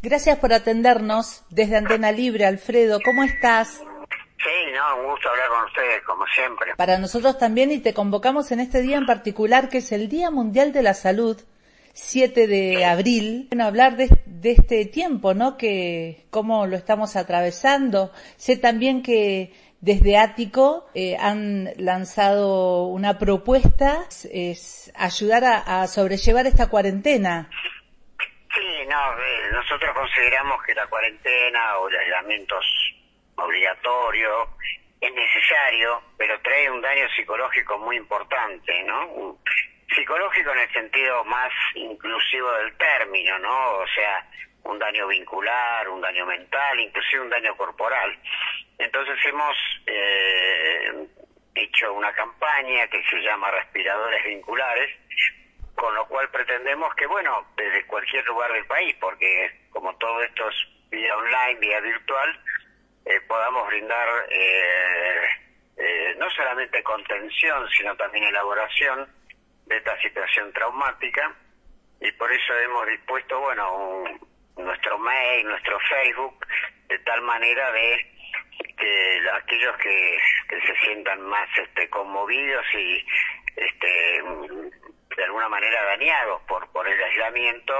Gracias por atendernos desde Antena Libre, Alfredo. ¿Cómo estás? Sí, no, un gusto hablar con ustedes, como siempre. Para nosotros también y te convocamos en este día en particular, que es el Día Mundial de la Salud, 7 de abril. Bueno, hablar de, este tiempo, ¿no? Que, cómo lo estamos atravesando. Sé también que desde Ático eh, han lanzado una propuesta, es, ayudar a, a sobrellevar esta cuarentena. Sí, no, eh, nosotros consideramos que la cuarentena o el aislamiento obligatorio es necesario, pero trae un daño psicológico muy importante, ¿no? Psicológico en el sentido más inclusivo del término, ¿no? O sea, un daño vincular, un daño mental, inclusive un daño corporal. Entonces hemos eh, hecho una campaña que se llama Respiradores Vinculares, con lo cual pretendemos que, bueno, desde cualquier lugar del país, porque como todo esto es vía online, vía virtual, eh, podamos brindar eh, eh, no solamente contención, sino también elaboración de esta situación traumática, y por eso hemos dispuesto, bueno, nuestro mail, nuestro Facebook, de tal manera de que aquellos que, que se sientan más este, conmovidos y este, alguna manera dañados por, por el aislamiento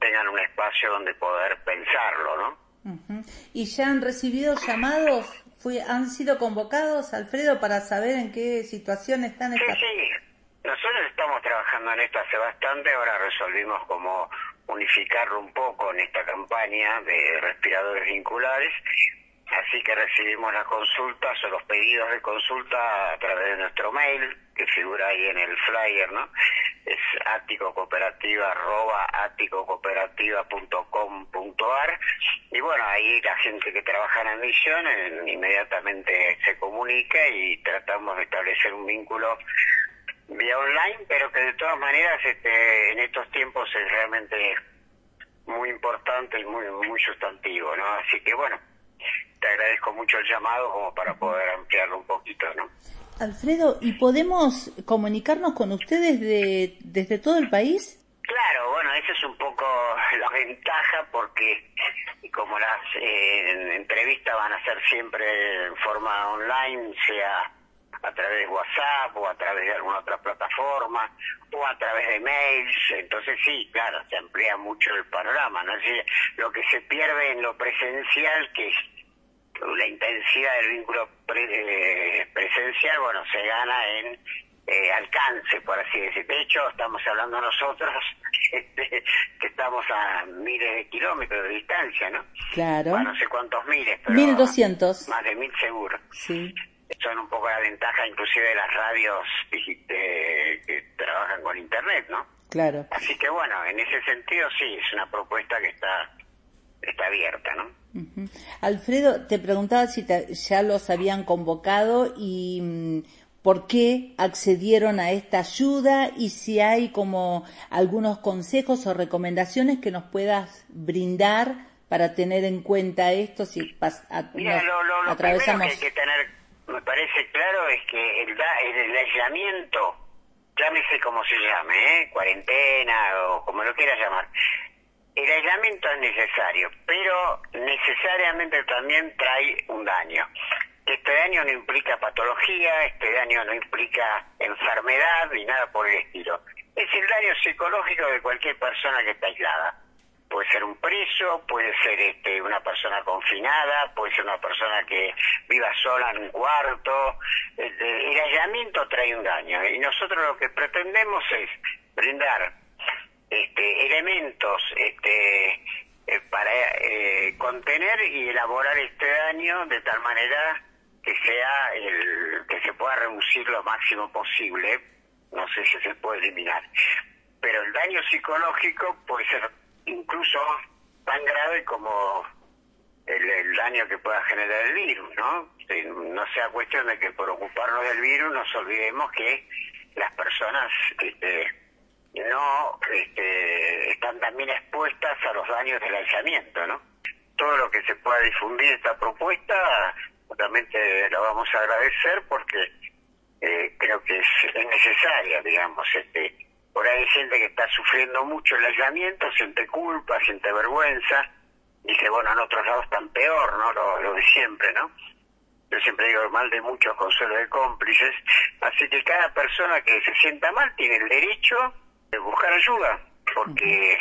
tengan un espacio donde poder pensarlo, ¿no? ¿Y ya han recibido llamados? Fui, ¿Han sido convocados, Alfredo, para saber en qué situación están? Sí, sí. Nosotros estamos trabajando en esto hace bastante, ahora resolvimos como unificarlo un poco en esta campaña de respiradores vinculares Así que recibimos las consultas o los pedidos de consulta a través de nuestro mail, que figura ahí en el flyer, ¿no? Es aticocooperativa, arroba aticocooperativa.com.ar y bueno, ahí la gente que trabaja en la misión inmediatamente se comunica y tratamos de establecer un vínculo vía online, pero que de todas maneras este, en estos tiempos es realmente muy importante y muy, muy sustantivo, ¿no? Así que bueno, te agradezco mucho el llamado como para poder ampliarlo un poquito, ¿no? Alfredo, ¿y podemos comunicarnos con ustedes de, desde todo el país? Claro, bueno, esa es un poco la ventaja porque como las eh, entrevistas van a ser siempre en forma online, sea a través de WhatsApp o a través de alguna otra plataforma o a través de mails, entonces sí, claro, se amplía mucho el panorama, ¿no? Es lo que se pierde en lo presencial, que es la intensidad del vínculo eh, presencial, bueno, se gana en eh, alcance, por así decir. De hecho, estamos hablando nosotros este, que estamos a miles de kilómetros de distancia, ¿no? Claro. no sé cuántos miles, pero... 1200. Más de mil seguro. Sí. Son un poco la ventaja inclusive de las radios que trabajan con Internet, ¿no? Claro. Así que bueno, en ese sentido sí, es una propuesta que está, está abierta, ¿no? Alfredo, te preguntaba si ya los habían convocado y mm, por qué accedieron a esta ayuda y si hay como algunos consejos o recomendaciones que nos puedas brindar para tener en cuenta esto si Mira, lo, lo, atravesamos... que hay que tener, me parece claro, es que el, el, aislamiento, llámese como se llame, ¿eh? cuarentena o como lo quieras llamar, el aislamiento es necesario, pero necesariamente también trae un daño. Este daño no implica patología, este daño no implica enfermedad ni nada por el estilo. Es el daño psicológico de cualquier persona que está aislada. Puede ser un preso, puede ser este, una persona confinada, puede ser una persona que viva sola en un cuarto. El, el aislamiento trae un daño y nosotros lo que pretendemos es brindar este, elementos este, eh, para eh, contener y elaborar este daño de tal manera que sea el que se pueda reducir lo máximo posible. No sé si se puede eliminar. Pero el daño psicológico puede ser incluso tan grave como el, daño que pueda generar el virus no no sea cuestión de que por ocuparnos del virus nos olvidemos que las personas este, no este, están también expuestas a los daños del aislamiento, ¿no? Todo lo que se pueda difundir esta propuesta, realmente lo vamos a agradecer porque eh, creo que es, necesaria, digamos, este, por ahí hay gente que está sufriendo mucho el aislamiento, siente culpa, siente vergüenza, dice, bueno, en otros lados están peor, ¿no? Lo, lo de siempre, ¿no? Yo siempre digo mal de muchos consuelo de cómplices, así que cada persona que se sienta mal tiene el derecho de buscar ayuda, porque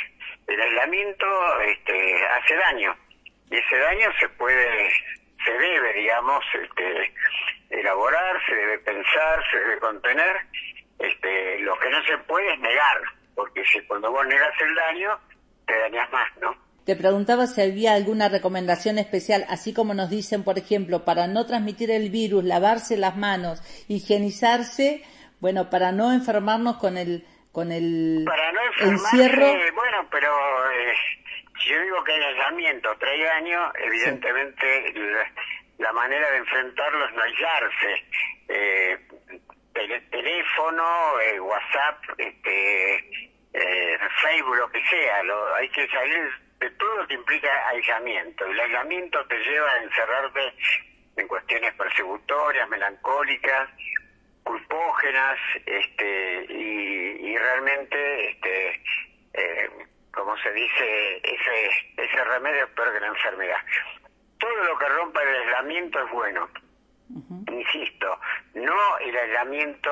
el aislamiento este, hace daño, y ese daño se puede, se debe, digamos, este, elaborar, se debe pensar, se debe contener, este, lo que no se puede es negar, porque si cuando vos negas el daño, te dañas más, ¿no? Te preguntaba si había alguna recomendación especial, así como nos dicen, por ejemplo, para no transmitir el virus, lavarse las manos, higienizarse, bueno, para no enfermarnos con el con el para no encierro. Bueno, pero eh, si yo digo que el aislamiento trae años, evidentemente la, manera de enfrentarlo es no aislarse. Eh, teléfono, eh, WhatsApp, este, eh, Facebook, lo que sea, lo, hay que salir de todo lo que implica aislamiento. El aislamiento te lleva a encerrarte en cuestiones persecutorias, melancólicas, culpógenas, este, y, realmente, este, eh, como se dice, ese, ese remedio es peor que la enfermedad. Todo lo que rompa el aislamiento es bueno. Insisto, no el aislamiento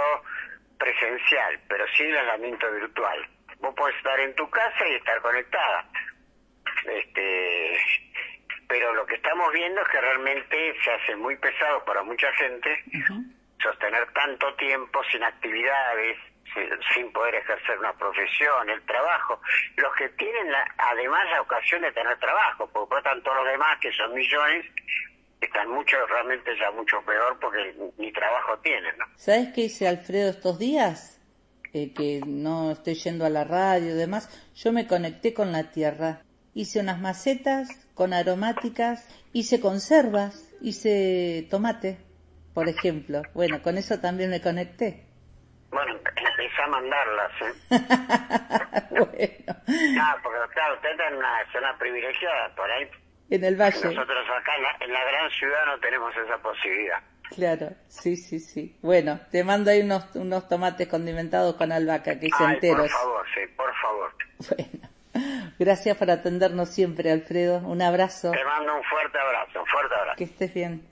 presencial, pero sí el aislamiento virtual. Vos podés estar en tu casa y estar conectada este pero lo que estamos viendo es que realmente se hace muy pesado para mucha gente sostener tanto tiempo sin actividades, sin, poder ejercer una profesión, el trabajo. Los que tienen además la ocasión de tener trabajo, porque por todos los demás, que son millones, están mucho, realmente ya mucho peor porque ni trabajo tienen. ¿no? ¿Sabes qué hice Alfredo estos días? Eh, que no estoy yendo a la radio y demás, yo me conecté con la tierra hice unas macetas con aromáticas, hice conservas, hice tomate, por ejemplo. Bueno, con eso también me conecté. A mandarlas, ¿eh? bueno. No, porque claro, usted está en una zona privilegiada, por ahí. En el valle. Nosotros acá en la, gran ciudad no tenemos esa posibilidad. Claro, sí, sí, sí. Bueno, te mando ahí unos, unos tomates condimentados con albahaca, que hice enteros. por favor, sí, por favor. Bueno. Gracias por atendernos siempre, Alfredo. Un abrazo. Te mando un fuerte abrazo, un fuerte abrazo. Que estés bien.